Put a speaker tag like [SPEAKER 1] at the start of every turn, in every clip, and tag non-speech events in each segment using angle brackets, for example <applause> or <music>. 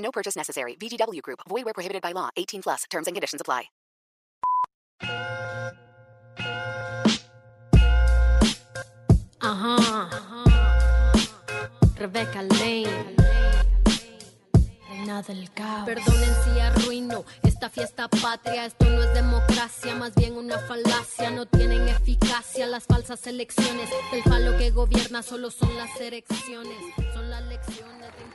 [SPEAKER 1] No purchase necessary. VGW Group. Void where prohibited by law. 18 plus. Terms and conditions apply.
[SPEAKER 2] Ajá. Rebecca Lane. Reina del caos. Perdonen si arruino esta fiesta patria. Esto no es democracia, más bien una falacia. No tienen eficacia las falsas elecciones. El falo que gobierna solo son las elecciones. Son las lecciones de.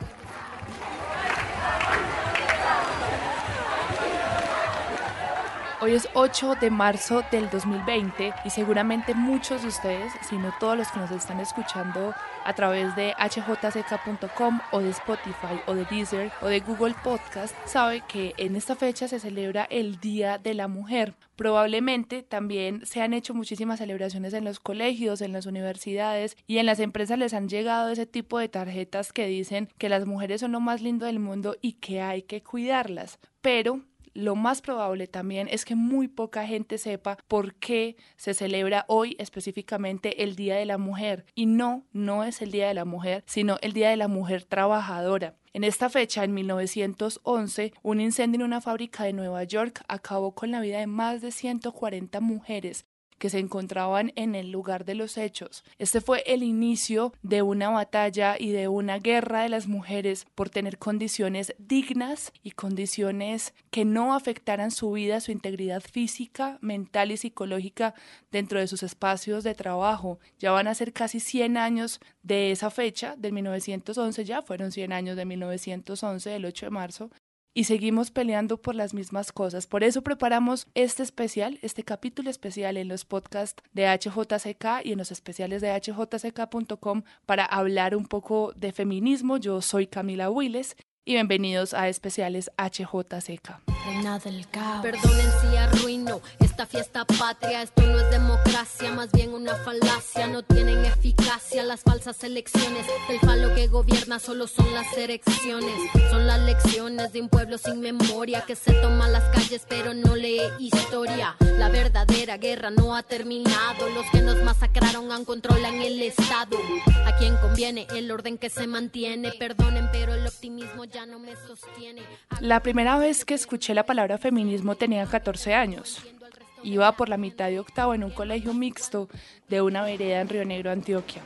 [SPEAKER 3] Hoy es 8 de marzo del 2020 y seguramente muchos de ustedes, si no todos los que nos están escuchando a través de hjck.com o de Spotify o de Deezer o de Google Podcast, sabe que en esta fecha se celebra el Día de la Mujer. Probablemente también se han hecho muchísimas celebraciones en los colegios, en las universidades y en las empresas les han llegado ese tipo de tarjetas que dicen que las mujeres son lo más lindo del mundo y que hay que cuidarlas. Pero lo más probable también es que muy poca gente sepa por qué se celebra hoy específicamente el Día de la Mujer. Y no, no es el Día de la Mujer, sino el Día de la Mujer Trabajadora. En esta fecha, en 1911, un incendio en una fábrica de Nueva York acabó con la vida de más de 140 mujeres que se encontraban en el lugar de los hechos. Este fue el inicio de una batalla y de una guerra de las mujeres por tener condiciones dignas y condiciones que no afectaran su vida, su integridad física, mental y psicológica dentro de sus espacios de trabajo. Ya van a ser casi 100 años de esa fecha, del 1911, ya fueron 100 años de 1911, del 8 de marzo, y seguimos peleando por las mismas cosas. Por eso preparamos este especial, este capítulo especial en los podcasts de HJCK y en los especiales de hjck.com para hablar un poco de feminismo. Yo soy Camila Willes y bienvenidos a especiales HJCK.
[SPEAKER 2] Reina del caos. Perdonen si arruino esta fiesta patria. Esto no es democracia, más bien una falacia. No tienen eficacia las falsas elecciones. El falo que gobierna solo son las elecciones. Son lecciones de un pueblo sin memoria que se toma las calles pero no lee historia. La verdadera guerra no ha terminado. Los que nos masacraron aún controlan el Estado. A quien conviene el orden que se mantiene. Perdonen, pero el optimismo ya no me sostiene.
[SPEAKER 3] La primera vez que escuché la palabra feminismo tenía 14 años. Iba por la mitad de octavo en un colegio mixto de una vereda en Río Negro, Antioquia.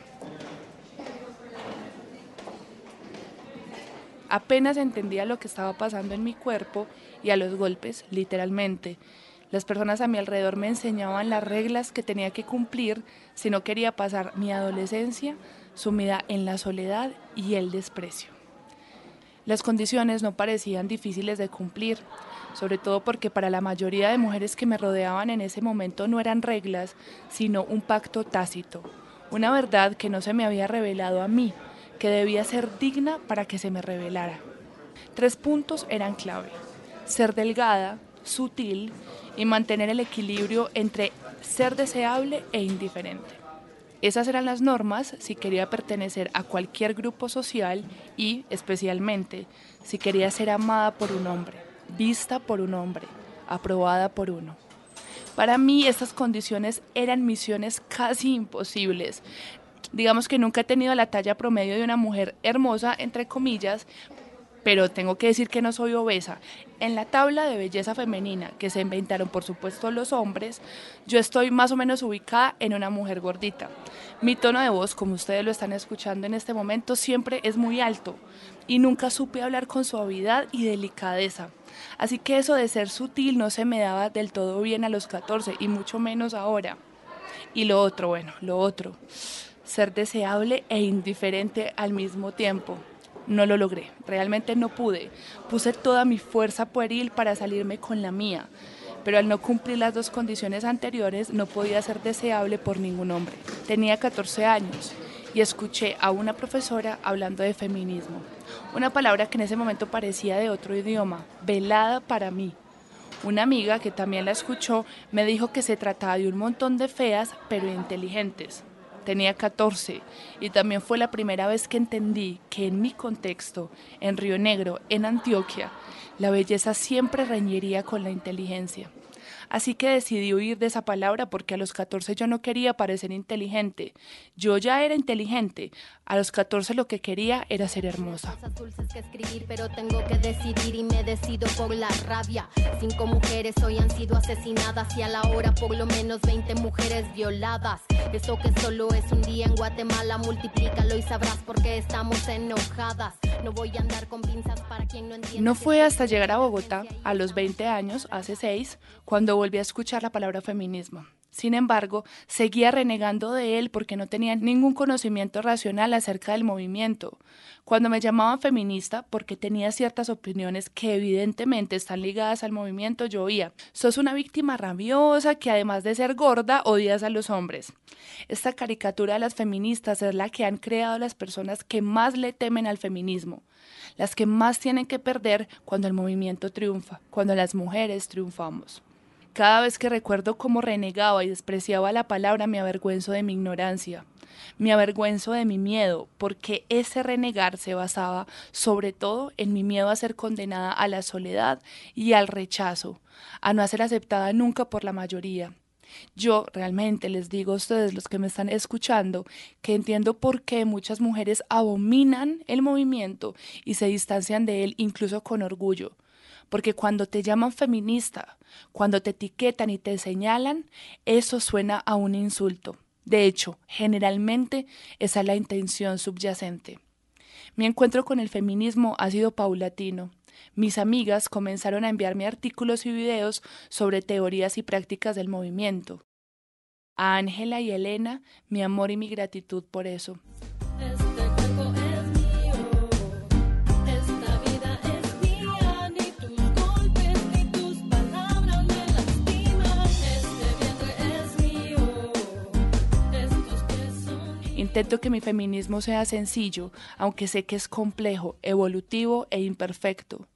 [SPEAKER 3] Apenas entendía lo que estaba pasando en mi cuerpo y a los golpes, literalmente. Las personas a mi alrededor me enseñaban las reglas que tenía que cumplir si no quería pasar mi adolescencia sumida en la soledad y el desprecio. Las condiciones no parecían difíciles de cumplir, sobre todo porque para la mayoría de mujeres que me rodeaban en ese momento no eran reglas, sino un pacto tácito, una verdad que no se me había revelado a mí, que debía ser digna para que se me revelara. Tres puntos eran clave, ser delgada, sutil y mantener el equilibrio entre ser deseable e indiferente. Esas eran las normas si quería pertenecer a cualquier grupo social y, especialmente, si quería ser amada por un hombre, vista por un hombre, aprobada por uno. Para mí estas condiciones eran misiones casi imposibles. Digamos que nunca he tenido la talla promedio de una mujer hermosa, entre comillas, pero tengo que decir que no soy obesa. En la tabla de belleza femenina que se inventaron por supuesto los hombres, yo estoy más o menos ubicada en una mujer gordita. Mi tono de voz, como ustedes lo están escuchando en este momento, siempre es muy alto y nunca supe hablar con suavidad y delicadeza. Así que eso de ser sutil no se me daba del todo bien a los 14 y mucho menos ahora. Y lo otro, bueno, lo otro, ser deseable e indiferente al mismo tiempo no lo logré, realmente no pude. Puse toda mi fuerza pueril para salirme con la mía, pero al no cumplir las dos condiciones anteriores no podía ser deseable por ningún hombre. Tenía 14 años y escuché a una profesora hablando de feminismo, una palabra que en ese momento parecía de otro idioma, velada para mí. Una amiga que también la escuchó me dijo que se trataba de un montón de feas pero inteligentes. Tenía 14 y también fue la primera vez que entendí que en mi contexto, en Río Negro, en Antioquia, la belleza siempre reñiría con la inteligencia. Así que decidí huir de esa palabra porque a los 14 yo no quería parecer inteligente. Yo ya era inteligente. A los 14 lo que quería era ser hermosa.
[SPEAKER 2] dulces que escribir, pero tengo que decidir y me decido por la rabia. Cinco mujeres hoy han sido asesinadas y a la hora por lo menos 20 mujeres violadas. Eso que solo es un día en Guatemala, multiplícalo y sabrás por qué estamos enojadas. No voy a andar con pinzas para quien no entienda.
[SPEAKER 3] No fue hasta llegar a Bogotá, a los 20 años, hace seis, cuando volví a escuchar la palabra feminismo. Sin embargo, seguía renegando de él porque no tenía ningún conocimiento racional acerca del movimiento. Cuando me llamaban feminista, porque tenía ciertas opiniones que evidentemente están ligadas al movimiento, yo oía, sos una víctima rabiosa que además de ser gorda, odias a los hombres. Esta caricatura de las feministas es la que han creado las personas que más le temen al feminismo, las que más tienen que perder cuando el movimiento triunfa, cuando las mujeres triunfamos. Cada vez que recuerdo cómo renegaba y despreciaba la palabra, me avergüenzo de mi ignorancia, me avergüenzo de mi miedo, porque ese renegar se basaba sobre todo en mi miedo a ser condenada a la soledad y al rechazo, a no ser aceptada nunca por la mayoría. Yo realmente les digo a ustedes, los que me están escuchando, que entiendo por qué muchas mujeres abominan el movimiento y se distancian de él incluso con orgullo porque cuando te llaman feminista, cuando te etiquetan y te señalan, eso suena a un insulto. De hecho, generalmente esa es la intención subyacente. Mi encuentro con el feminismo ha sido paulatino. Mis amigas comenzaron a enviarme artículos y videos sobre teorías y prácticas del movimiento. A Ángela y Elena, mi amor y mi gratitud por eso. Intento que mi feminismo sea sencillo, aunque sé que es complejo, evolutivo e imperfecto.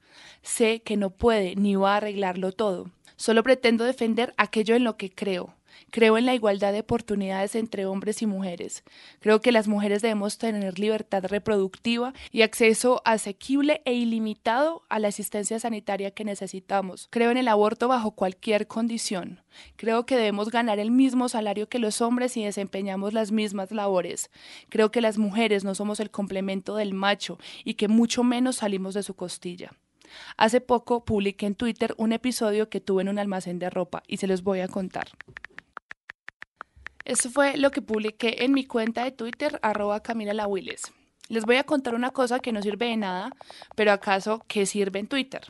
[SPEAKER 3] Sé que no puede ni va a arreglarlo todo. Solo pretendo defender aquello en lo que creo, Creo en la igualdad de oportunidades entre hombres y mujeres. Creo que las mujeres debemos tener libertad reproductiva y acceso asequible e ilimitado a la asistencia sanitaria que necesitamos. Creo en el aborto bajo cualquier condición. Creo que debemos ganar el mismo salario que los hombres y desempeñamos las mismas labores. Creo que las mujeres no somos el complemento del macho y que mucho menos salimos de su costilla. Hace poco publiqué en Twitter un episodio que tuve en un almacén de ropa y se los voy a contar. Eso fue lo que publiqué en mi cuenta de Twitter, arroba Camila Les voy a contar una cosa que no sirve de nada, pero acaso que sirve en Twitter.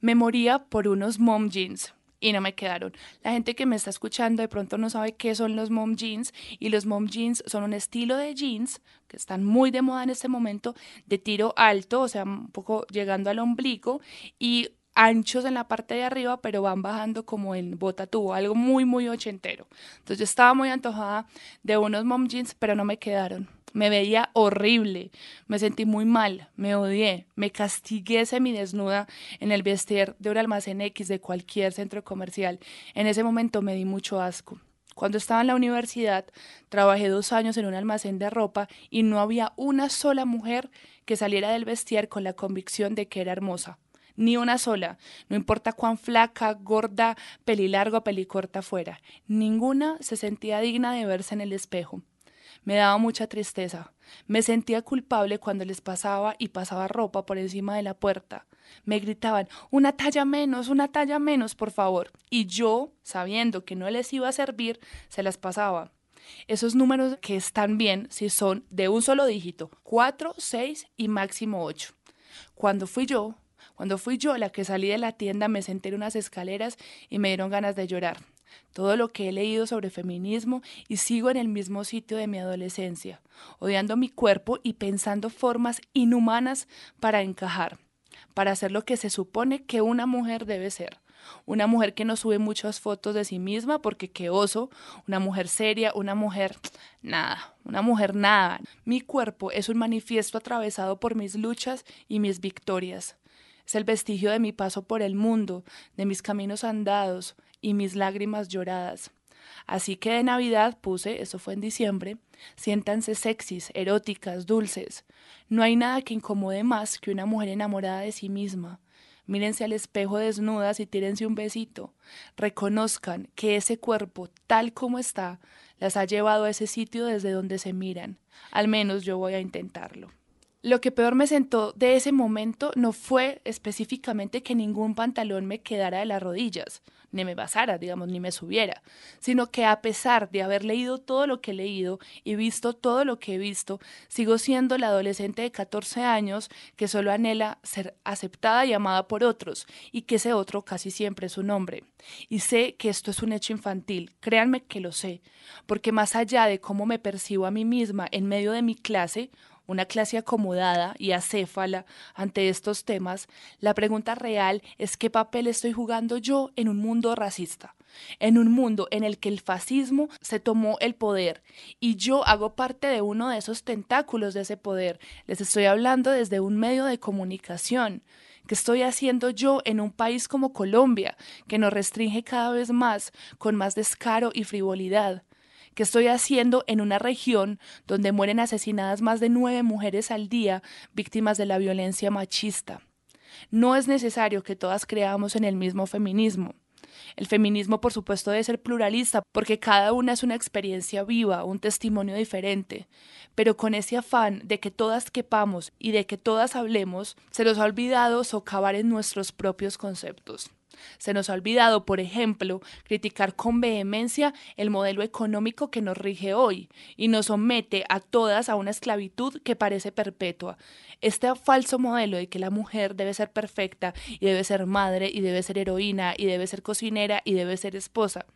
[SPEAKER 3] Me moría por unos mom jeans y no me quedaron. La gente que me está escuchando de pronto no sabe qué son los mom jeans y los mom jeans son un estilo de jeans que están muy de moda en este momento de tiro alto, o sea, un poco llegando al ombligo y anchos en la parte de arriba, pero van bajando como en bota tubo, algo muy, muy ochentero. Entonces yo estaba muy antojada de unos mom jeans, pero no me quedaron. Me veía horrible, me sentí muy mal, me odié, me castigué desnuda en el vestir de un almacén X de cualquier centro comercial. En ese momento me di mucho asco. Cuando estaba en la universidad, trabajé dos años en un almacén de ropa y no había una sola mujer que saliera del vestir con la convicción de que era hermosa ni una sola, no importa cuán flaca, gorda, pelilarga o pelicorta fuera, ninguna se sentía digna de verse en el espejo. Me daba mucha tristeza. Me sentía culpable cuando les pasaba y pasaba ropa por encima de la puerta. Me gritaban, una talla menos, una talla menos, por favor. Y yo, sabiendo que no les iba a servir, se las pasaba. Esos números que están bien si son de un solo dígito, cuatro, seis y máximo ocho. Cuando fui yo, cuando fui yo la que salí de la tienda me senté en unas escaleras y me dieron ganas de llorar. Todo lo que he leído sobre feminismo y sigo en el mismo sitio de mi adolescencia, odiando mi cuerpo y pensando formas inhumanas para encajar. para ser lo que se supone que una mujer debe ser. Una mujer que no sube muchas fotos de sí misma porque qué oso, una mujer seria, una mujer nada, una mujer nada. Mi cuerpo es un manifiesto atravesado por mis luchas y mis victorias. Es el vestigio de mi paso por el mundo, de mis caminos andados y mis lágrimas lloradas. Así que de Navidad puse, eso fue en diciembre, siéntanse sexys, eróticas, dulces. No hay nada que incomode más que una mujer enamorada de sí misma. Mírense al espejo desnudas y tírense un besito. Reconozcan que ese cuerpo, tal como está, las ha llevado a ese sitio desde donde se miran. Al menos yo voy a intentarlo. Lo que peor me sentó de ese momento no fue específicamente que ningún pantalón me quedara de las rodillas, ni me basara, digamos, ni me subiera, sino que a pesar de haber leído todo lo que he leído y visto todo lo que he visto, sigo siendo la adolescente de 14 años que solo anhela ser aceptada y amada por otros, y que ese otro casi siempre es un hombre. Y sé que esto es un hecho infantil, créanme que lo sé, porque más allá de cómo me percibo a mí misma en medio de mi clase, una clase acomodada y acéfala ante estos temas, la pregunta real es qué papel estoy jugando yo en un mundo racista, en un mundo en el que el fascismo se tomó el poder y yo hago parte de uno de esos tentáculos de ese poder. Les estoy hablando desde un medio de comunicación. ¿Qué estoy haciendo yo en un país como Colombia, que nos restringe cada vez más, con más descaro y frivolidad? ¿Qué estoy haciendo en una región donde mueren asesinadas más de nueve mujeres al día víctimas de la violencia machista? No es necesario que todas creamos en el mismo feminismo. El feminismo, por supuesto, debe ser pluralista, porque cada una es una experiencia viva, un testimonio diferente. Pero con ese afán de que todas quepamos y de que todas hablemos, se nos ha olvidado socavar en nuestros propios conceptos. Se nos ha olvidado, por ejemplo, criticar con vehemencia el modelo económico que nos rige hoy y nos somete a todas a una esclavitud que parece perpetua. Este falso modelo de que la mujer debe ser perfecta y debe ser madre y debe ser heroína y debe ser cocinera y debe ser esposa.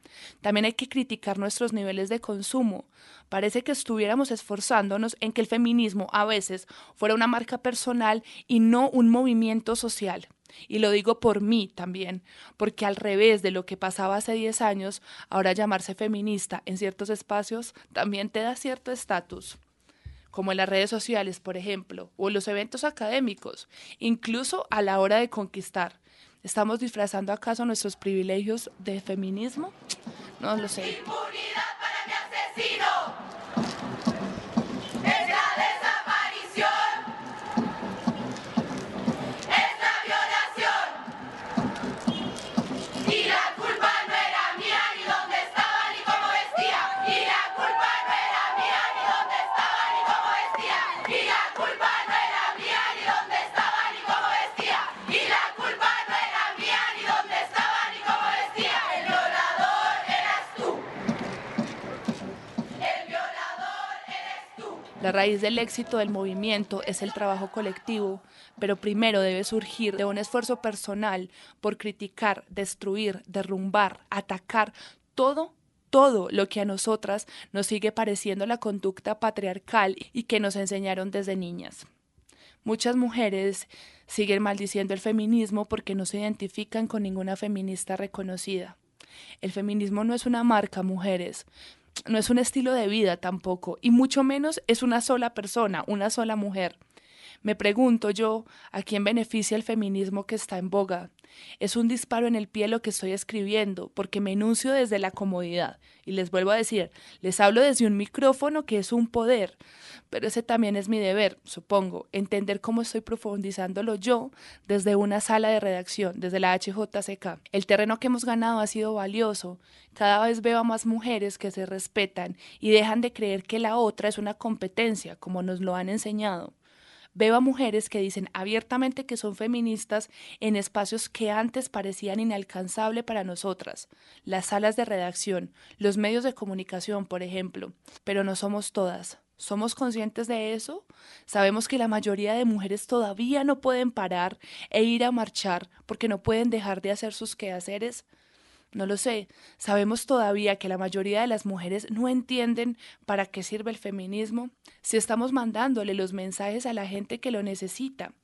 [SPEAKER 3] También hay que criticar nuestros niveles de consumo. Parece que estuviéramos esforzándonos en que el feminismo a veces fuera una marca personal y no un movimiento social. Y lo digo por mí también, porque al revés de lo que pasaba hace 10 años, ahora llamarse feminista en ciertos espacios también te da cierto estatus, como en las redes sociales, por ejemplo, o en los eventos académicos, incluso a la hora de conquistar. ¿Estamos disfrazando acaso nuestros privilegios de feminismo? No lo sé. La raíz del éxito del movimiento es el trabajo colectivo, pero primero debe surgir de un esfuerzo personal por criticar, destruir, derrumbar, atacar todo todo lo que a nosotras nos sigue pareciendo la conducta patriarcal y que nos enseñaron desde niñas. Muchas mujeres siguen maldiciendo el feminismo porque no se identifican con ninguna feminista reconocida. El feminismo no es una marca, mujeres no es un estilo de vida tampoco, y mucho menos es una sola persona, una sola mujer. Me pregunto yo, ¿a quién beneficia el feminismo que está en boga? Es un disparo en el pie lo que estoy escribiendo, porque me enuncio desde la comodidad. Y les vuelvo a decir, les hablo desde un micrófono que es un poder, pero ese también es mi deber, supongo, entender cómo estoy profundizándolo yo desde una sala de redacción, desde la HJCK. El terreno que hemos ganado ha sido valioso. Cada vez veo a más mujeres que se respetan y dejan de creer que la otra es una competencia, como nos lo han enseñado. Veo a mujeres que dicen abiertamente que son feministas en espacios que antes parecían inalcanzables para nosotras, las salas de redacción, los medios de comunicación, por ejemplo, pero no somos todas. ¿Somos conscientes de eso? Sabemos que la mayoría de mujeres todavía no pueden parar e ir a marchar porque no pueden dejar de hacer sus quehaceres. No lo sé. Sabemos todavía que la mayoría de las mujeres no entienden para qué sirve el feminismo si estamos mandándole los mensajes a la gente que lo necesita.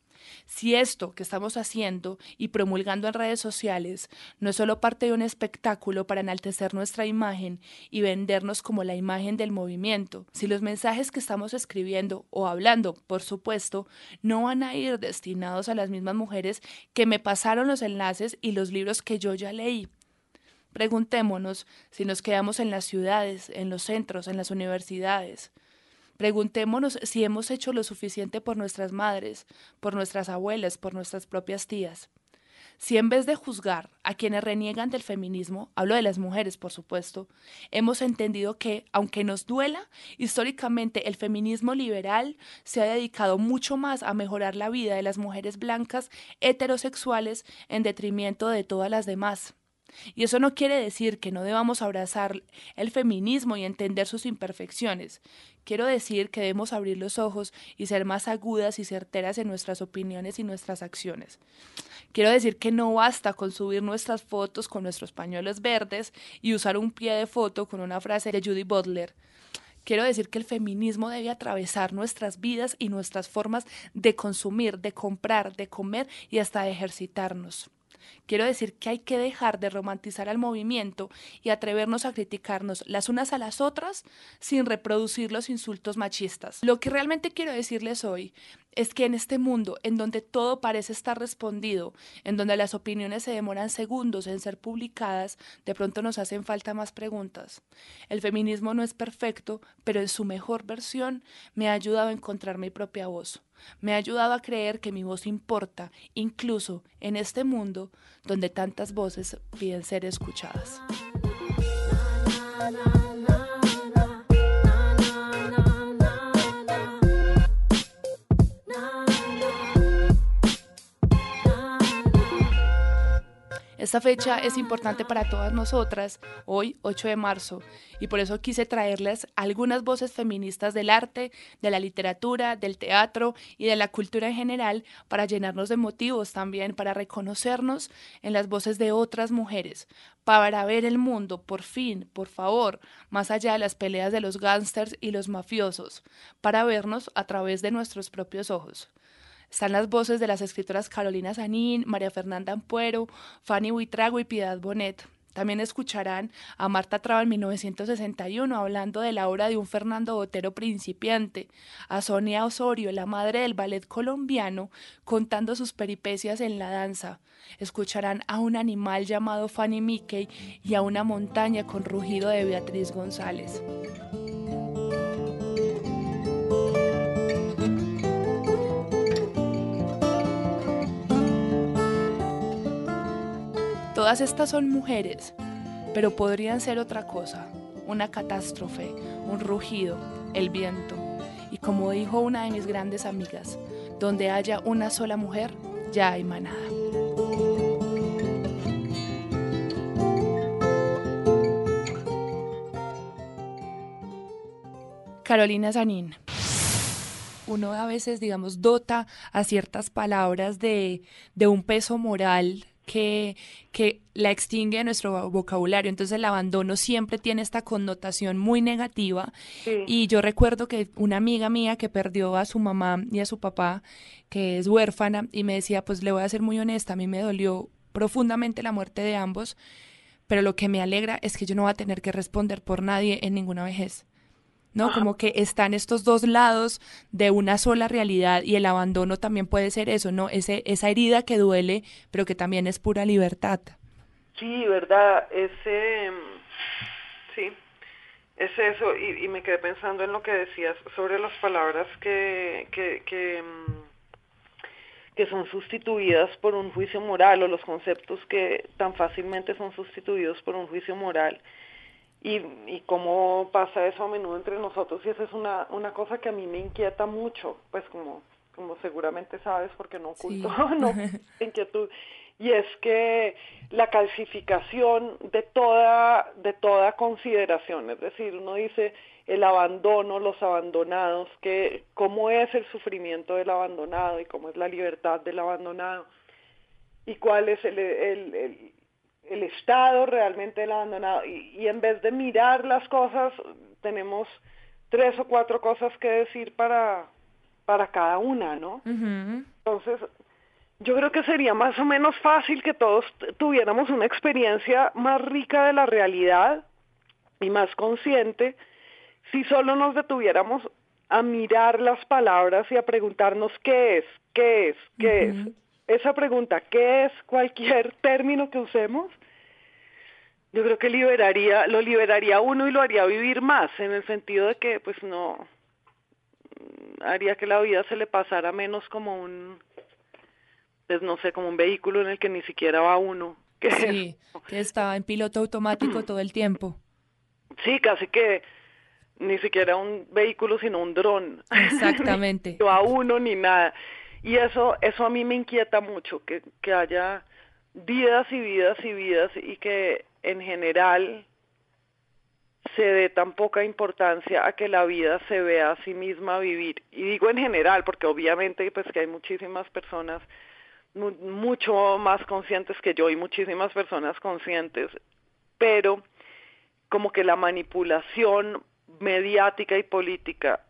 [SPEAKER 3] Si esto que estamos haciendo y promulgando en redes sociales no es solo parte de un espectáculo para enaltecer nuestra imagen y vendernos como la imagen del movimiento, si los mensajes que estamos escribiendo o hablando, por supuesto, no van a ir destinados a las mismas mujeres que me pasaron los enlaces y los libros que yo ya leí, Preguntémonos si nos quedamos en las ciudades, en los centros, en las universidades. Preguntémonos si hemos hecho lo suficiente por nuestras madres, por nuestras abuelas, por nuestras propias tías. Si en vez de juzgar a quienes reniegan del feminismo, hablo de las mujeres, por supuesto, hemos entendido que, aunque nos duela, históricamente el feminismo liberal se ha dedicado mucho más a mejorar la vida de las mujeres blancas heterosexuales en detrimento de todas las demás. Y eso no quiere decir que no debamos abrazar el feminismo y entender sus imperfecciones. Quiero decir que debemos abrir los ojos y ser más agudas y certeras en nuestras opiniones y nuestras acciones. Quiero decir que no basta con subir nuestras fotos con nuestros pañuelos verdes y usar un pie de foto con una frase de Judy Butler. Quiero decir que el feminismo debe atravesar nuestras vidas y nuestras formas de consumir, de comprar, de comer y hasta de ejercitarnos. Quiero decir que hay que dejar de romantizar al movimiento y atrevernos a criticarnos las unas a las otras sin reproducir los insultos machistas. Lo que realmente quiero decirles hoy es que en este mundo en donde todo parece estar respondido, en donde las opiniones se demoran segundos en ser publicadas, de pronto nos hacen falta más preguntas. El feminismo no es perfecto, pero en su mejor versión me ha ayudado a encontrar mi propia voz. Me ha ayudado a creer que mi voz importa, incluso en este mundo donde tantas voces piden ser escuchadas. Esta fecha es importante para todas nosotras, hoy 8 de marzo, y por eso quise traerles algunas voces feministas del arte, de la literatura, del teatro y de la cultura en general para llenarnos de motivos también, para reconocernos en las voces de otras mujeres, para ver el mundo, por fin, por favor, más allá de las peleas de los gángsters y los mafiosos, para vernos a través de nuestros propios ojos. Están las voces de las escritoras Carolina Sanín, María Fernanda Ampuero, Fanny Buitrago y Piedad Bonet. También escucharán a Marta Traba en 1961 hablando de la obra de un Fernando Botero principiante, a Sonia Osorio, la madre del ballet colombiano, contando sus peripecias en la danza. Escucharán a un animal llamado Fanny Mickey y a una montaña con rugido de Beatriz González. Todas estas son mujeres, pero podrían ser otra cosa, una catástrofe, un rugido, el viento. Y como dijo una de mis grandes amigas, donde haya una sola mujer, ya hay manada. Carolina Zanin. Uno a veces, digamos, dota a ciertas palabras de, de un peso moral que, que la extingue de nuestro vocabulario. Entonces el abandono siempre tiene esta connotación muy negativa. Y yo recuerdo que una amiga mía que perdió a su mamá y a su papá, que es huérfana, y me decía, pues le voy a ser muy honesta, a mí me dolió profundamente la muerte de ambos, pero lo que me alegra es que yo no voy a tener que responder por nadie en ninguna vejez. ¿No? Como que están estos dos lados de una sola realidad y el abandono también puede ser eso, ¿no? Ese, esa herida que duele, pero que también es pura libertad.
[SPEAKER 4] Sí, verdad, ese, sí, es eso, y, y me quedé pensando en lo que decías sobre las palabras que, que, que, que son sustituidas por un juicio moral o los conceptos que tan fácilmente son sustituidos por un juicio moral y, y cómo pasa eso a menudo entre nosotros y esa es una, una cosa que a mí me inquieta mucho, pues como, como seguramente sabes porque no oculto <laughs> no, <laughs> inquietud y es que la calcificación de toda de toda consideración, es decir, uno dice el abandono, los abandonados, que cómo es el sufrimiento del abandonado y cómo es la libertad del abandonado y cuál es el, el, el el Estado realmente el abandonado y, y en vez de mirar las cosas tenemos tres o cuatro cosas que decir para para cada una, ¿no? Entonces, yo creo que sería más o menos fácil que todos tuviéramos una experiencia más rica de la realidad y más consciente si solo nos detuviéramos a mirar las palabras y a preguntarnos qué es, qué es, qué es. Esa pregunta, ¿qué es cualquier <laughs> término que usemos? Yo creo que liberaría, lo liberaría uno y lo haría vivir más, en el sentido de que pues no haría que la vida se le pasara menos como un pues no sé, como un vehículo en el que ni siquiera va uno. <laughs>
[SPEAKER 3] Que sí, que está en piloto automático todo el tiempo.
[SPEAKER 4] Sí, casi que ni siquiera un vehículo, sino un dron. <laughs>
[SPEAKER 3] Exactamente.
[SPEAKER 4] no a uno ni nada. Y eso, eso a mí me inquieta mucho, que, que haya vidas y vidas y vidas y que en general se dé tan poca importancia a que la vida se vea a sí misma vivir. Y digo en general, porque obviamente pues que hay muchísimas personas mucho más conscientes que yo y muchísimas personas conscientes, pero como que la manipulación mediática y política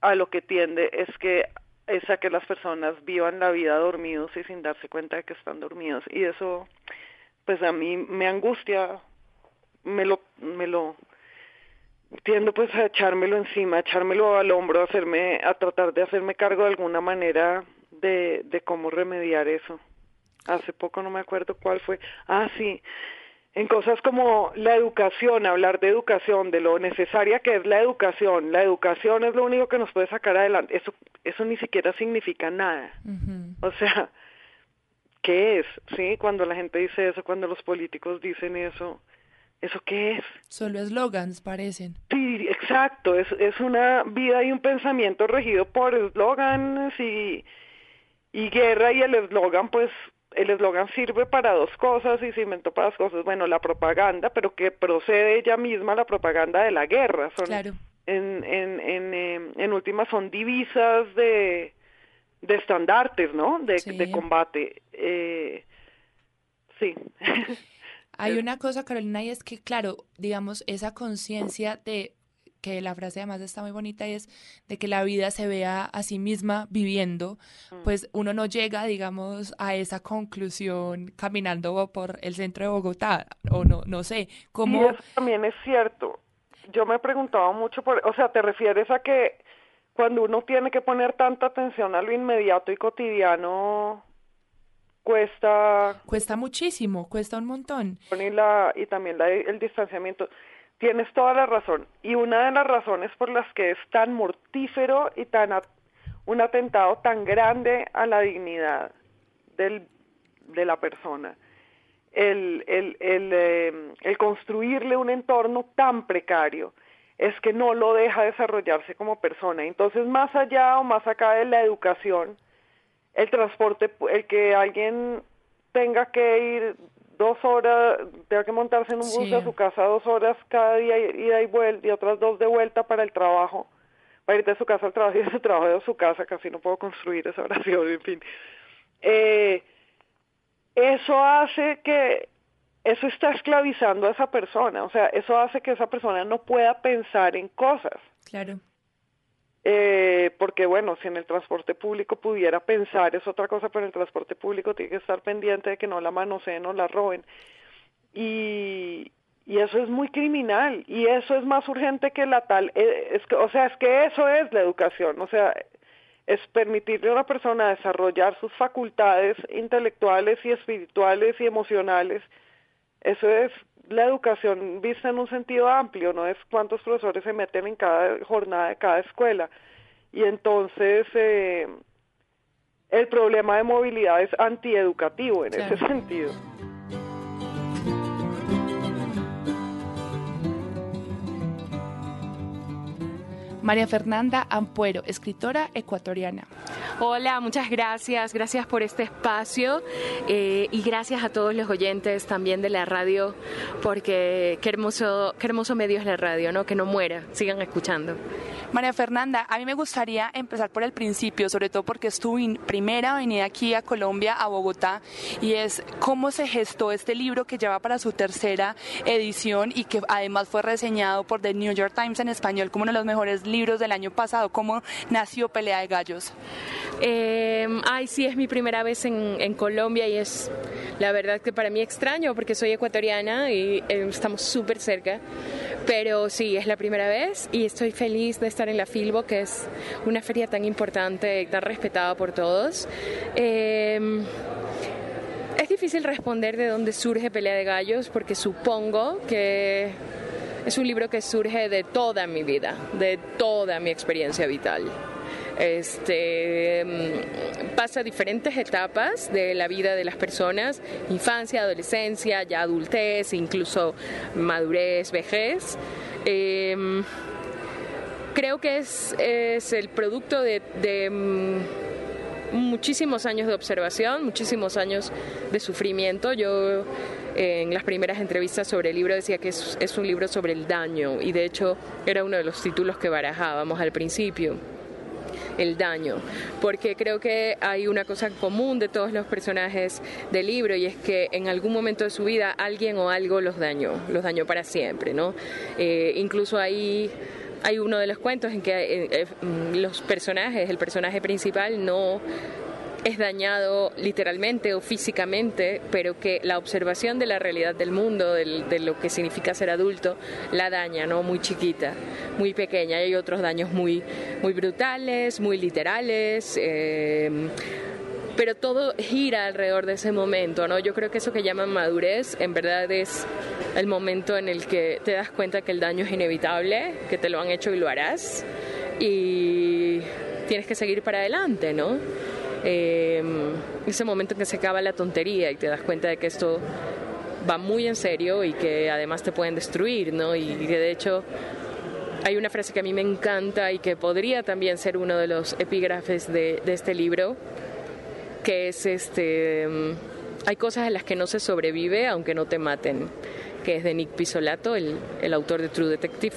[SPEAKER 4] a lo que tiende es que es a que las personas vivan la vida dormidos y sin darse cuenta de que están dormidos y eso pues a mí me angustia me lo me lo tiendo pues a echármelo encima, a echármelo al hombro, a hacerme a tratar de hacerme cargo de alguna manera de, de cómo remediar eso. Hace poco no me acuerdo cuál fue. Ah, sí. En cosas como la educación, hablar de educación, de lo necesaria que es la educación. La educación es lo único que nos puede sacar adelante. Eso, eso ni siquiera significa nada. O sea, ¿qué es? ¿Sí? Cuando la gente dice eso, cuando los políticos dicen eso, ¿eso qué es?
[SPEAKER 3] Solo eslogans parecen.
[SPEAKER 4] Sí, exacto. Es, es una vida y un pensamiento regido por eslogans y y guerra y el eslogan, pues el eslogan sirve para dos cosas y se inventó para dos cosas. Bueno, la propaganda, pero que procede ella misma la propaganda de la guerra. Son,
[SPEAKER 3] claro.
[SPEAKER 4] En, en, en, eh, en últimas son divisas de, de estandartes, ¿no? De, de combate. Eh, sí.
[SPEAKER 3] Hay <laughs> una cosa, Carolina, y es que, claro, digamos, esa conciencia de que la frase además está muy bonita y es de que la vida se vea a sí misma viviendo, mm. pues uno no llega, digamos, a esa conclusión caminando por el centro de Bogotá, o no, no sé, cómo...
[SPEAKER 4] Y eso también es cierto. Yo me he preguntado mucho por, o sea, ¿te refieres a que cuando uno tiene que poner tanta atención a lo inmediato y cotidiano, cuesta...
[SPEAKER 3] Cuesta muchísimo, cuesta un montón.
[SPEAKER 4] Y, la, y también la, el distanciamiento. Tienes toda la razón. Y una de las razones por las que es tan mortífero y tan un atentado tan grande a la dignidad del, de la persona, el, el, el, em, el construirle un entorno tan precario, es que no lo deja desarrollarse como persona. Entonces, más allá o más acá de la educación, el transporte, el que alguien tenga que ir dos horas, tenga que montarse en un bus de su casa dos horas cada día, ida y vuelta, y otras dos de vuelta para el trabajo, para ir de su casa al trabajo <laughs> y de su trabajo de su casa, casi no puedo construir esa oración, en fin. Eh, eso hace que, eso está esclavizando a esa persona, o sea, eso hace que esa persona no pueda pensar en cosas.
[SPEAKER 3] Claro.
[SPEAKER 4] Eh, porque bueno, si en el transporte público pudiera pensar es otra cosa, pero en el transporte público tiene que estar pendiente de que no la manoseen o la roben. Y, y eso es muy criminal y eso es más urgente que la tal, eh, es que, o sea, es que eso es la educación, o sea, es permitirle a una persona desarrollar sus facultades intelectuales y espirituales y emocionales. Eso es la educación vista en un sentido amplio, no es cuántos profesores se meten en cada jornada de cada escuela. Y entonces eh, el problema de movilidad es antieducativo en ese sentido.
[SPEAKER 3] María Fernanda Ampuero, escritora ecuatoriana.
[SPEAKER 5] Hola, muchas gracias, gracias por este espacio eh, y gracias a todos los oyentes también de la radio, porque qué hermoso, qué hermoso medio es la radio, ¿no? Que no muera, sigan escuchando.
[SPEAKER 3] María Fernanda, a mí me gustaría empezar por el principio, sobre todo porque es tu primera venida aquí a Colombia, a Bogotá, y es cómo se gestó este libro que lleva para su tercera edición y que además fue reseñado por The New York Times en español como uno de los mejores libros del año pasado. ¿Cómo nació Pelea de Gallos?
[SPEAKER 5] Eh, ay, sí, es mi primera vez en, en, Colombia y es la verdad que para mí extraño porque soy ecuatoriana y eh, estamos súper cerca. Pero sí, es la primera vez y estoy feliz de estar en la Filbo, que es una feria tan importante, tan respetada por todos. Eh, es difícil responder de dónde surge Pelea de Gallos porque supongo que es un libro que surge de toda mi vida, de toda mi experiencia vital este, mm, pasa diferentes etapas de la vida de las personas, infancia, adolescencia, ya adultez, incluso madurez, vejez. Em, creo que es, es, el producto de, de mm, muchísimos años de observación, muchísimos años de sufrimiento. Yo en las primeras entrevistas sobre el libro decía que es, es, un libro sobre el daño y de hecho era uno de los títulos que barajábamos al principio el daño, porque creo que hay una cosa común de todos los personajes del libro y es que en algún momento de su vida alguien o algo los dañó, los dañó para siempre, ¿no? Eh, incluso ahí hay uno de los cuentos en que eh, eh, los personajes, el personaje principal no es dañado literalmente o físicamente, pero que la observación de la realidad del mundo, de lo que significa ser adulto, la daña, ¿no? Muy chiquita, muy pequeña. Hay otros daños muy, muy brutales, muy literales. Eh, pero todo gira alrededor de ese momento, ¿no? Yo creo que eso que llaman madurez en verdad es el momento en el que te das cuenta que el daño es inevitable, que te lo han hecho y lo harás y tienes que seguir para adelante, ¿no? Eh, ese momento en que se acaba la tontería y te das cuenta de que esto va muy en serio y que además te pueden destruir, ¿no? Y de hecho hay una frase que a mí me encanta y que podría también ser uno de los epígrafes de, de este libro, que es este, hay cosas en las que no se sobrevive aunque no te maten que es de Nick Pisolato, el, el, autor de True Detective,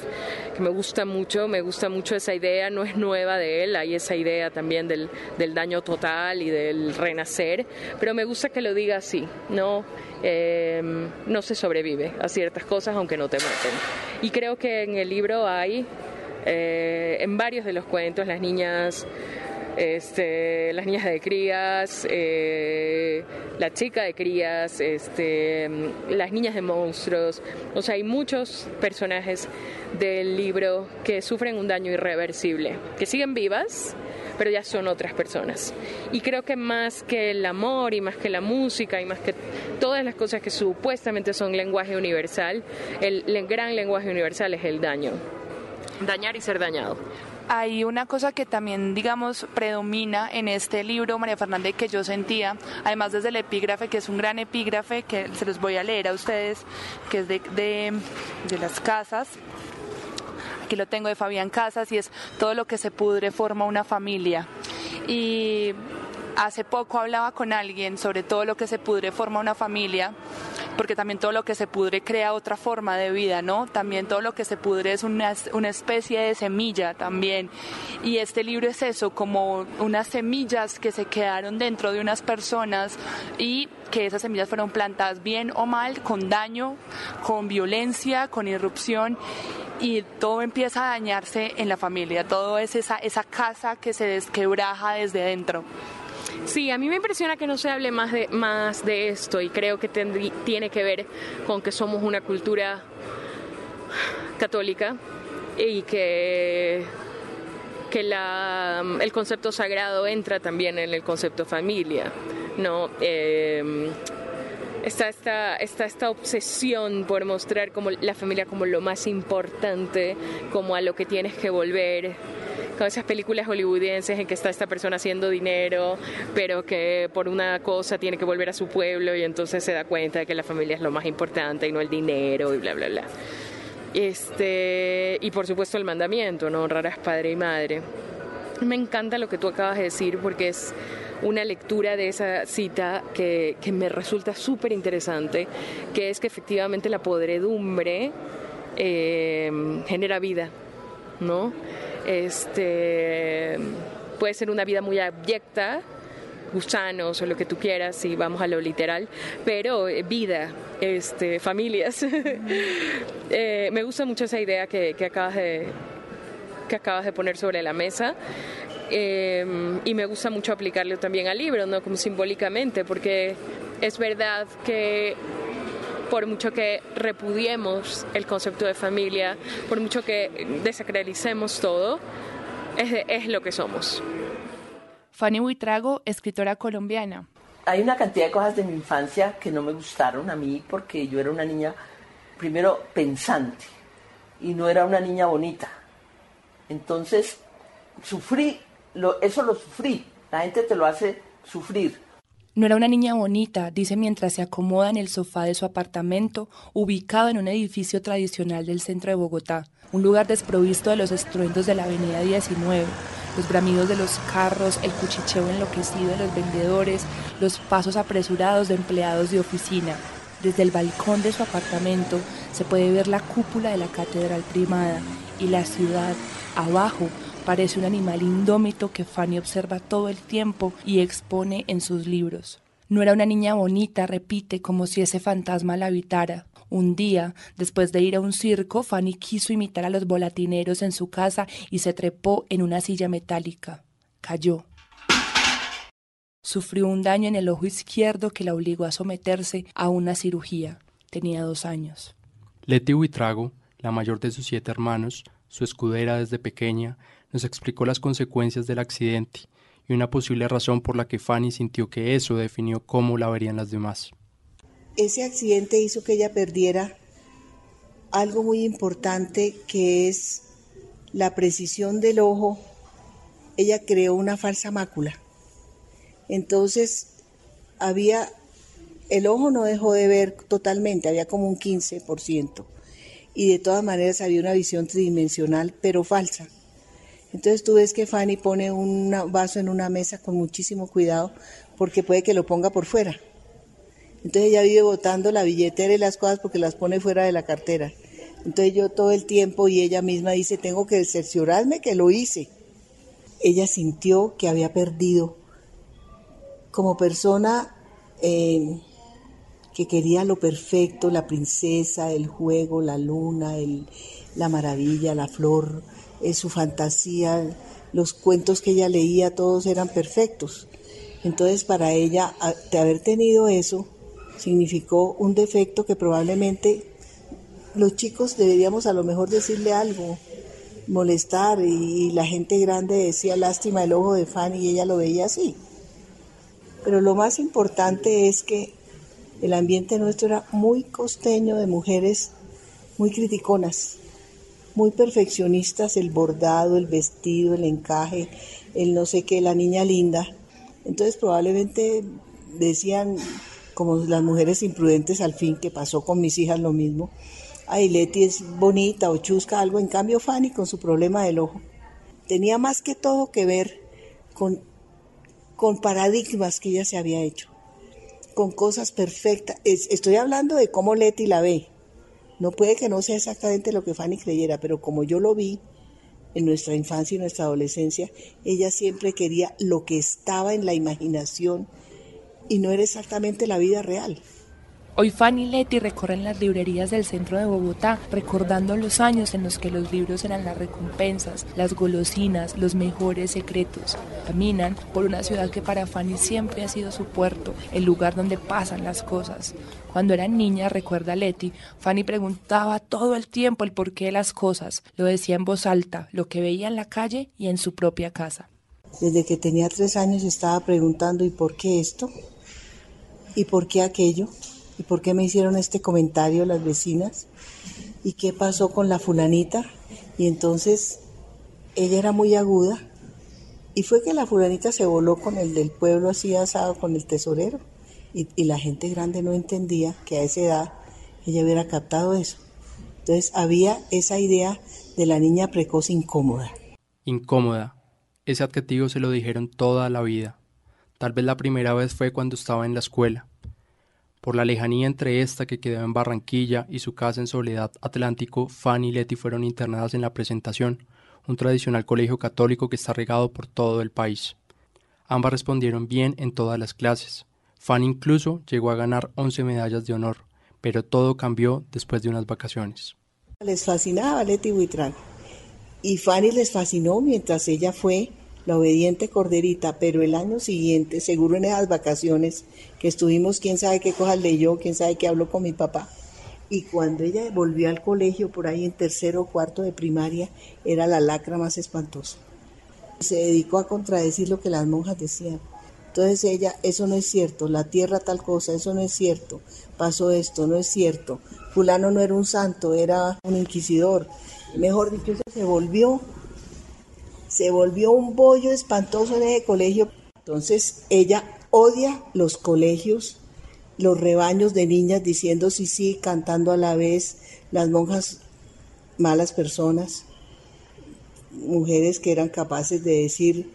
[SPEAKER 5] que me gusta mucho, me gusta mucho esa idea, no es nueva de él, hay esa idea también del, del daño total y del renacer, pero me gusta que lo diga así, no, eh, no se sobrevive a ciertas cosas aunque no te maten. Y creo que en el libro hay, eh, en varios de los cuentos, las niñas este, las niñas de crías, eh, la chica de crías, este, las niñas de monstruos. O sea, hay muchos personajes del libro que sufren un daño irreversible, que siguen vivas, pero ya son otras personas. Y creo que más que el amor y más que la música y más que todas las cosas que supuestamente son lenguaje universal, el, el gran lenguaje universal es el daño. Dañar y ser dañado
[SPEAKER 3] hay una cosa que también, digamos, predomina en este libro, María Fernández, que yo sentía, además desde el epígrafe, que es un gran epígrafe, que se los voy a leer a ustedes, que es de, de, de las casas. Aquí lo tengo de Fabián Casas y es todo lo que se pudre forma una familia. Y hace poco hablaba con alguien sobre todo lo que se pudre forma una familia porque también todo lo que se pudre crea otra forma de vida, ¿no? También todo lo que se pudre es una, una especie de semilla también. Y este libro es eso, como unas semillas que se quedaron dentro de unas personas y que esas semillas fueron plantadas bien o mal, con daño, con violencia, con irrupción y todo empieza a dañarse en la familia, todo es esa, esa casa que se desquebraja desde dentro.
[SPEAKER 5] Sí, a mí me impresiona que no se hable más de, más de esto y creo que tiene que ver con que somos una cultura católica y que, que la, el concepto sagrado entra también en el concepto familia. ¿no? Eh, está esta, está esta obsesión por mostrar como la familia como lo más importante, como a lo que tienes que volver esas películas hollywoodienses en que está esta persona haciendo dinero, pero que por una cosa tiene que volver a su pueblo y entonces se da cuenta de que la familia es lo más importante y no el dinero y bla, bla, bla. Este, y por supuesto el mandamiento, ¿no? Honrar a padre y madre. Me encanta lo que tú acabas de decir porque es una lectura de esa cita que, que me resulta súper interesante, que es que efectivamente la podredumbre eh, genera vida, ¿no? Este, puede ser una vida muy abyecta, gusanos o lo que tú quieras, si vamos a lo literal, pero eh, vida, este, familias. <laughs> Eh, me gusta mucho esa idea que, acabas de, que acabas de poner sobre la mesa. Eh, y me gusta mucho aplicarlo también al libro, ¿no? Como simbólicamente, porque es verdad que por mucho que repudiemos el concepto de familia, por mucho que desacralicemos todo, es, es lo que somos.
[SPEAKER 3] Fanny Buitrago, escritora colombiana.
[SPEAKER 6] Hay una cantidad de cosas de mi infancia que no me gustaron a mí porque yo era una niña, primero, pensante y no era una niña bonita. Entonces, sufrí, lo, eso lo sufrí. La gente te lo hace sufrir.
[SPEAKER 3] No era una niña bonita, dice mientras se acomoda en el sofá de su apartamento, ubicado en un edificio tradicional del centro de Bogotá, un lugar desprovisto de los estruendos de la Avenida 19 los bramidos de los carros, el cuchicheo enloquecido de los vendedores, los pasos apresurados de empleados de oficina. Desde el balcón de su apartamento se puede ver la cúpula de la Catedral Primada y la ciudad abajo parece un animal indómito que Fanny observa todo el tiempo y expone en sus libros. No era una niña bonita, repite, como si ese fantasma la habitara. Un día, después de ir a un circo, Fanny quiso imitar a los volatineros en su casa y se trepó en una silla metálica. Cayó. Sufrió un daño en el ojo izquierdo que la obligó a someterse a una cirugía. Tenía dos años.
[SPEAKER 7] Leti Huitrago, la mayor de sus siete hermanos, su escudera desde pequeña, nos explicó las consecuencias del accidente y una posible razón por la que Fanny sintió que eso definió cómo la verían las demás
[SPEAKER 8] ese accidente hizo que ella perdiera algo muy importante que es la precisión del ojo. Ella creó una falsa mácula. Entonces, había, el ojo no dejó de ver totalmente, había como un 15%. Y de todas maneras había una visión tridimensional, pero falsa. Entonces tú ves que Fanny pone un vaso en una mesa con muchísimo cuidado porque puede que lo ponga por fuera. Entonces ella vive botando la billetera y las cosas porque las pone fuera de la cartera. Entonces yo todo el tiempo y ella misma dice, tengo que cerciorarme que lo hice. Ella sintió que había perdido como persona eh, que quería lo perfecto, la princesa, el juego, la luna, el, la maravilla, la flor, su fantasía, los cuentos que ella leía, todos eran perfectos. Entonces para ella, de haber tenido eso, significó un defecto que probablemente los chicos deberíamos a lo mejor decirle algo, molestar y, la gente grande decía lástima el ojo de Fanny y ella lo veía así. Pero lo más importante es que el ambiente nuestro era muy costeño de mujeres muy criticonas, muy perfeccionistas, el bordado, el vestido, el encaje, el no sé qué, la niña linda. Entonces probablemente decían, como las mujeres imprudentes al fin, que pasó con mis hijas lo mismo. Ay, Leti es bonita o chusca algo, en cambio Fanny con su problema del ojo. Tenía más que todo que ver con, paradigmas que ella se había hecho, con cosas perfectas. estoy hablando de cómo Leti la ve. No puede que no sea exactamente lo que Fanny creyera, pero como yo lo vi en nuestra infancia y nuestra adolescencia, ella siempre quería lo que estaba en la imaginación y no era exactamente la vida real.
[SPEAKER 3] Hoy Fanny y Leti recorren las librerías del centro de Bogotá, recordando los años en los que los libros eran las recompensas, las golosinas, los mejores secretos. Caminan por una ciudad que para Fanny siempre ha sido su puerto, el lugar donde pasan las cosas. Cuando era niña, recuerda Leti, Fanny preguntaba todo el tiempo el porqué de las cosas. Lo decía en voz alta, lo que veía en la calle y en su propia casa.
[SPEAKER 8] Desde que tenía tres años estaba preguntando ¿y por qué esto? ¿Y por qué aquello? ¿Y por qué me hicieron este comentario las vecinas? ¿Y qué pasó con la fulanita? Y entonces ella era muy aguda. Y fue que la fulanita se voló con el del pueblo así asado con el tesorero. Y, y la gente grande no entendía que a esa edad ella hubiera captado eso. Entonces había esa idea de la niña precoz incómoda.
[SPEAKER 7] Incómoda. Ese adjetivo se lo dijeron toda la vida. Tal vez la primera vez fue cuando estaba en la escuela. Por la lejanía entre esta que quedaba en Barranquilla y su casa en Soledad Atlántico, Fanny y Leti fueron internadas en la presentación, un tradicional colegio católico que está regado por todo el país. Ambas respondieron bien en todas las clases. Fanny incluso llegó a ganar 11 medallas de honor, pero todo cambió después de unas vacaciones.
[SPEAKER 8] Les fascinaba Leti Buitrán y Fanny les fascinó mientras ella fue la obediente corderita, pero el año siguiente, seguro en esas vacaciones que estuvimos, quién sabe qué cosas leyó, quién sabe qué habló con mi papá. Y cuando ella volvió al colegio, por ahí en tercero o cuarto de primaria, era la lacra más espantosa. Se dedicó a contradecir lo que las monjas decían. Entonces ella, eso no es cierto, la tierra tal cosa, eso no es cierto, pasó esto, no es cierto. Fulano no era un santo, era un inquisidor. Mejor dicho, se volvió se volvió un bollo espantoso en ese colegio. Entonces ella odia los colegios, los rebaños de niñas diciendo sí, sí, cantando a la vez, las monjas malas personas, mujeres que eran capaces de decir,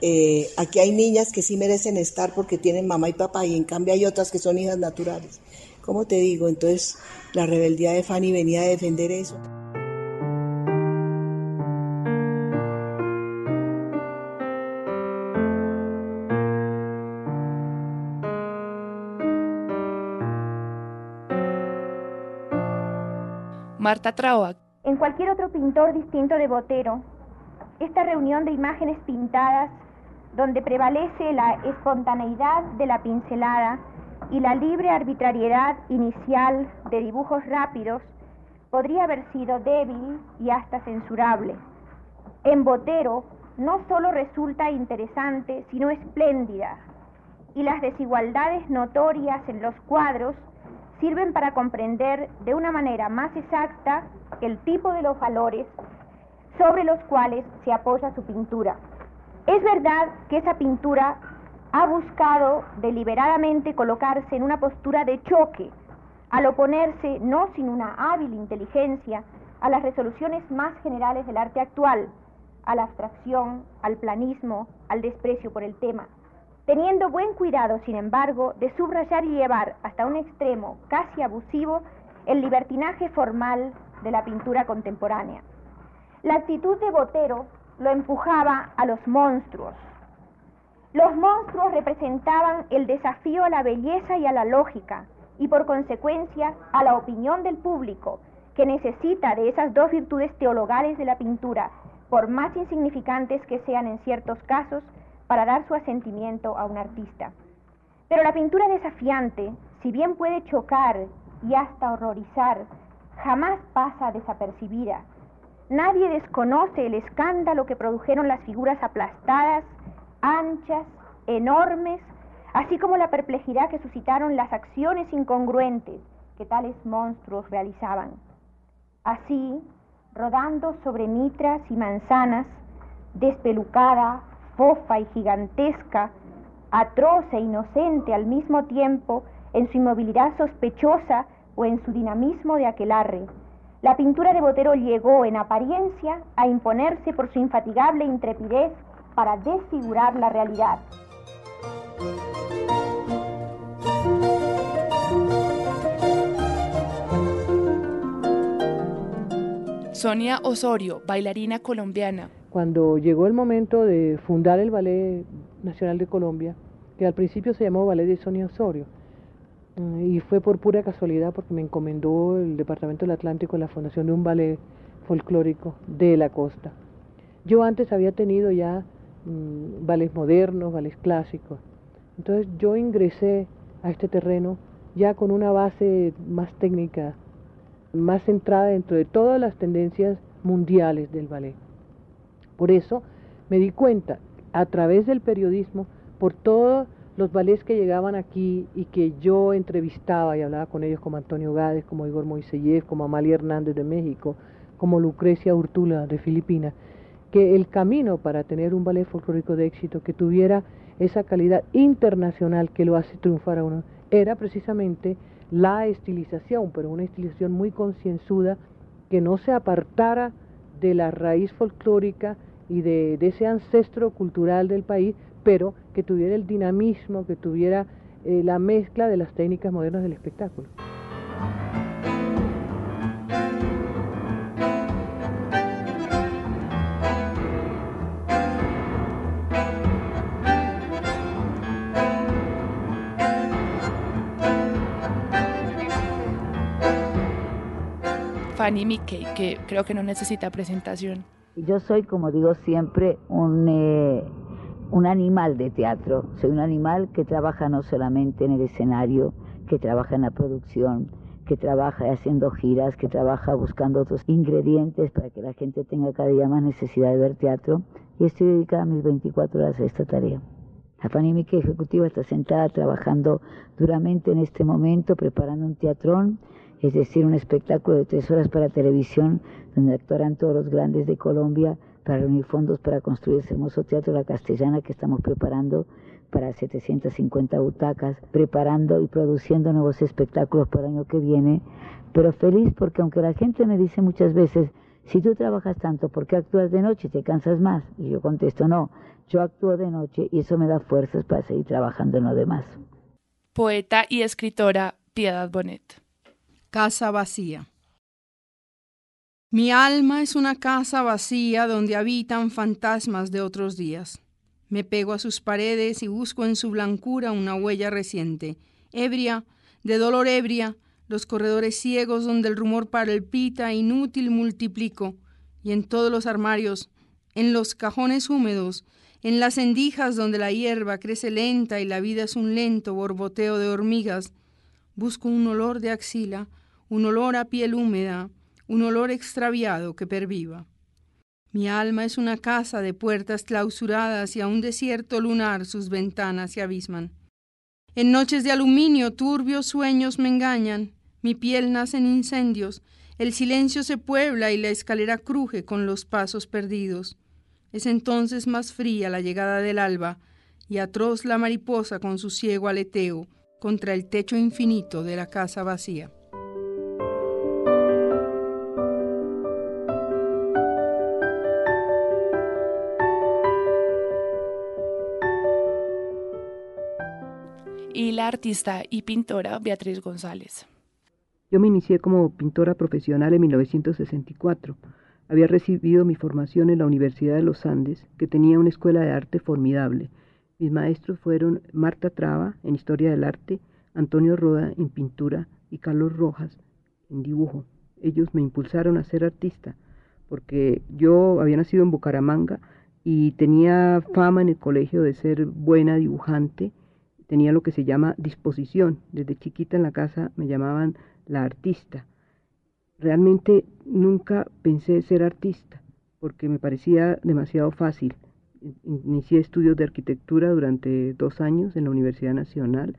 [SPEAKER 8] eh, aquí hay niñas que sí merecen estar porque tienen mamá y papá y en cambio hay otras que son hijas naturales. ¿Cómo te digo? Entonces la rebeldía de Fanny venía a defender eso.
[SPEAKER 9] En cualquier otro pintor distinto de Botero, esta reunión de imágenes pintadas, donde prevalece la espontaneidad de la pincelada y la libre arbitrariedad inicial de dibujos rápidos, podría haber sido débil y hasta censurable. En Botero no solo resulta interesante, sino espléndida, y las desigualdades notorias en los cuadros sirven para comprender de una manera más exacta el tipo de los valores sobre los cuales se apoya su pintura. Es verdad que esa pintura ha buscado deliberadamente colocarse en una postura de choque, al oponerse, no sin una hábil inteligencia, a las resoluciones más generales del arte actual, a la abstracción, al planismo, al desprecio por el tema teniendo buen cuidado, sin embargo, de subrayar y llevar hasta un extremo casi abusivo el libertinaje formal de la pintura contemporánea. La actitud de Botero lo empujaba a los monstruos. Los monstruos representaban el desafío a la belleza y a la lógica, y por consecuencia a la opinión del público, que necesita de esas dos virtudes teologales de la pintura, por más insignificantes que sean en ciertos casos, para dar su asentimiento a un artista. Pero la pintura desafiante, si bien puede chocar y hasta horrorizar, jamás pasa desapercibida. Nadie desconoce el escándalo que produjeron las figuras aplastadas, anchas, enormes, así como la perplejidad que suscitaron las acciones incongruentes que tales monstruos realizaban. Así, rodando sobre mitras y manzanas, despelucada, fofa y gigantesca, atroz e inocente al mismo tiempo en su inmovilidad sospechosa o en su dinamismo de aquelarre. La pintura de Botero llegó en apariencia a imponerse por su infatigable intrepidez para desfigurar la realidad.
[SPEAKER 3] Sonia Osorio, bailarina colombiana,
[SPEAKER 10] cuando llegó el momento de fundar el Ballet Nacional de Colombia, que al principio se llamó Ballet de Sonia Osorio, mm, y fue por pura casualidad porque me encomendó el Departamento del Atlántico la fundación de un ballet folclórico de la costa. Yo antes había tenido ya mm, ballets modernos, ballets clásicos. Entonces yo ingresé a este terreno ya con una base más técnica, más centrada dentro de todas las tendencias mundiales del ballet. Por eso me di cuenta, a través del periodismo, por todos los ballets que llegaban aquí y que yo entrevistaba y hablaba con ellos, como Antonio Gades, como Igor Moiseyev, como Amalia Hernández de México, como Lucrecia Urtula de Filipinas, que el camino para tener un ballet folclórico de éxito que tuviera esa calidad internacional que lo hace triunfar a uno, era precisamente la estilización, pero una estilización muy concienzuda que no se apartara de la raíz folclórica y de, ese ancestro cultural del país, pero que tuviera el dinamismo, que tuviera eh, la mezcla de las técnicas modernas del espectáculo.
[SPEAKER 3] Fanny Mickey, que creo que no necesita presentación.
[SPEAKER 11] Yo soy, como digo siempre, un, eh, un animal de teatro. Soy un animal que trabaja no solamente en el escenario, que trabaja en la producción, que trabaja haciendo giras, que trabaja buscando otros ingredientes para que la gente tenga cada día más necesidad de ver teatro. Y estoy dedicada mis 24 horas a esta tarea. La Mickey Ejecutiva está sentada trabajando duramente en este momento, preparando un teatrón es decir, un espectáculo de tres horas para televisión donde actuarán todos los grandes de Colombia para reunir fondos para construir ese hermoso teatro La Castellana que estamos preparando para 750 butacas, preparando y produciendo nuevos espectáculos para el año que viene, pero feliz porque aunque la gente me dice muchas veces, si tú trabajas tanto, ¿por qué actúas de noche? ¿Te cansas más? Y yo contesto, no, yo actúo de noche y eso me da fuerzas para seguir trabajando en lo demás.
[SPEAKER 3] Poeta y escritora Piedad Bonet.
[SPEAKER 12] Casa vacía. Mi alma es una casa vacía donde habitan fantasmas de otros días. Me pego a sus paredes y busco en su blancura una huella reciente. Ebria, de dolor ebria, los corredores ciegos donde el rumor palpita inútil multiplico, y en todos los armarios, en los cajones húmedos, en las endijas donde la hierba crece lenta y la vida es un lento borboteo de hormigas, busco un olor de axila, un olor a piel húmeda, un olor extraviado que perviva. Mi alma es una casa de puertas clausuradas y a un desierto lunar sus ventanas se abisman. En noches de aluminio turbios sueños me engañan, mi piel nace en incendios, el silencio se puebla y la escalera cruje con los pasos perdidos. Es entonces más fría la llegada del alba y atroz la mariposa con su ciego aleteo contra el techo infinito de la casa vacía.
[SPEAKER 3] y la artista y pintora Beatriz González.
[SPEAKER 13] Yo me inicié como pintora profesional en 1964. Había recibido mi formación en la Universidad de los Andes, que tenía una escuela de arte formidable. Mis maestros fueron Marta Traba en Historia del Arte, Antonio Roda en Pintura y Carlos Rojas en Dibujo. Ellos me impulsaron a ser artista, porque yo había nacido en Bucaramanga y tenía fama en el colegio de ser buena dibujante tenía lo que se llama disposición. Desde chiquita en la casa me llamaban la artista. Realmente nunca pensé ser artista porque me parecía demasiado fácil. Inicié estudios de arquitectura durante dos años en la Universidad Nacional.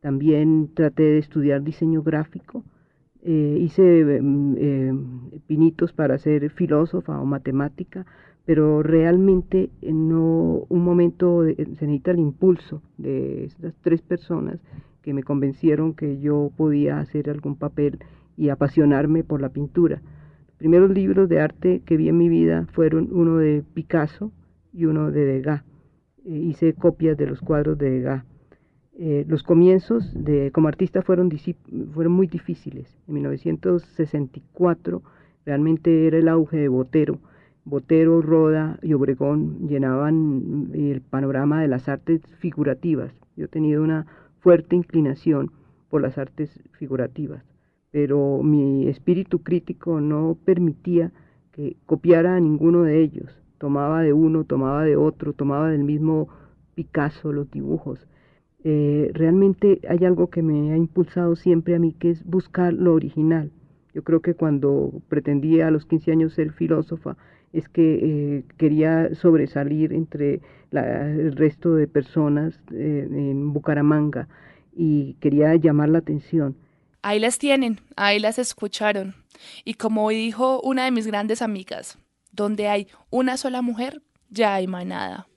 [SPEAKER 13] También traté de estudiar diseño gráfico. Eh, hice mm, eh, pinitos para ser filósofa o matemática, pero realmente no un momento se necesita el impulso de estas tres personas que me convencieron que yo podía hacer algún papel y apasionarme por la pintura. Los primeros libros de arte que vi en mi vida fueron uno de Picasso y uno de Degas. Eh, hice copias de los cuadros de Degas. Eh, los comienzos de, como artista fueron, fueron muy difíciles. En 1964 realmente era el auge de Botero Botero, Roda y Obregón llenaban el panorama de las artes figurativas. Yo he tenido una fuerte inclinación por las artes figurativas, pero mi espíritu crítico no permitía que copiara a ninguno de ellos. Tomaba de uno, tomaba de otro, tomaba del mismo Picasso los dibujos. Eh, realmente hay algo que me ha impulsado siempre a mí, que es buscar lo original. Yo creo que cuando pretendía a los 15 años ser filósofa, es que eh, quería sobresalir entre el resto de personas eh, en Bucaramanga y quería llamar la atención.
[SPEAKER 3] Ahí las tienen, ahí las escucharon. Y como dijo una de mis grandes amigas, donde hay una sola mujer, ya hay manada.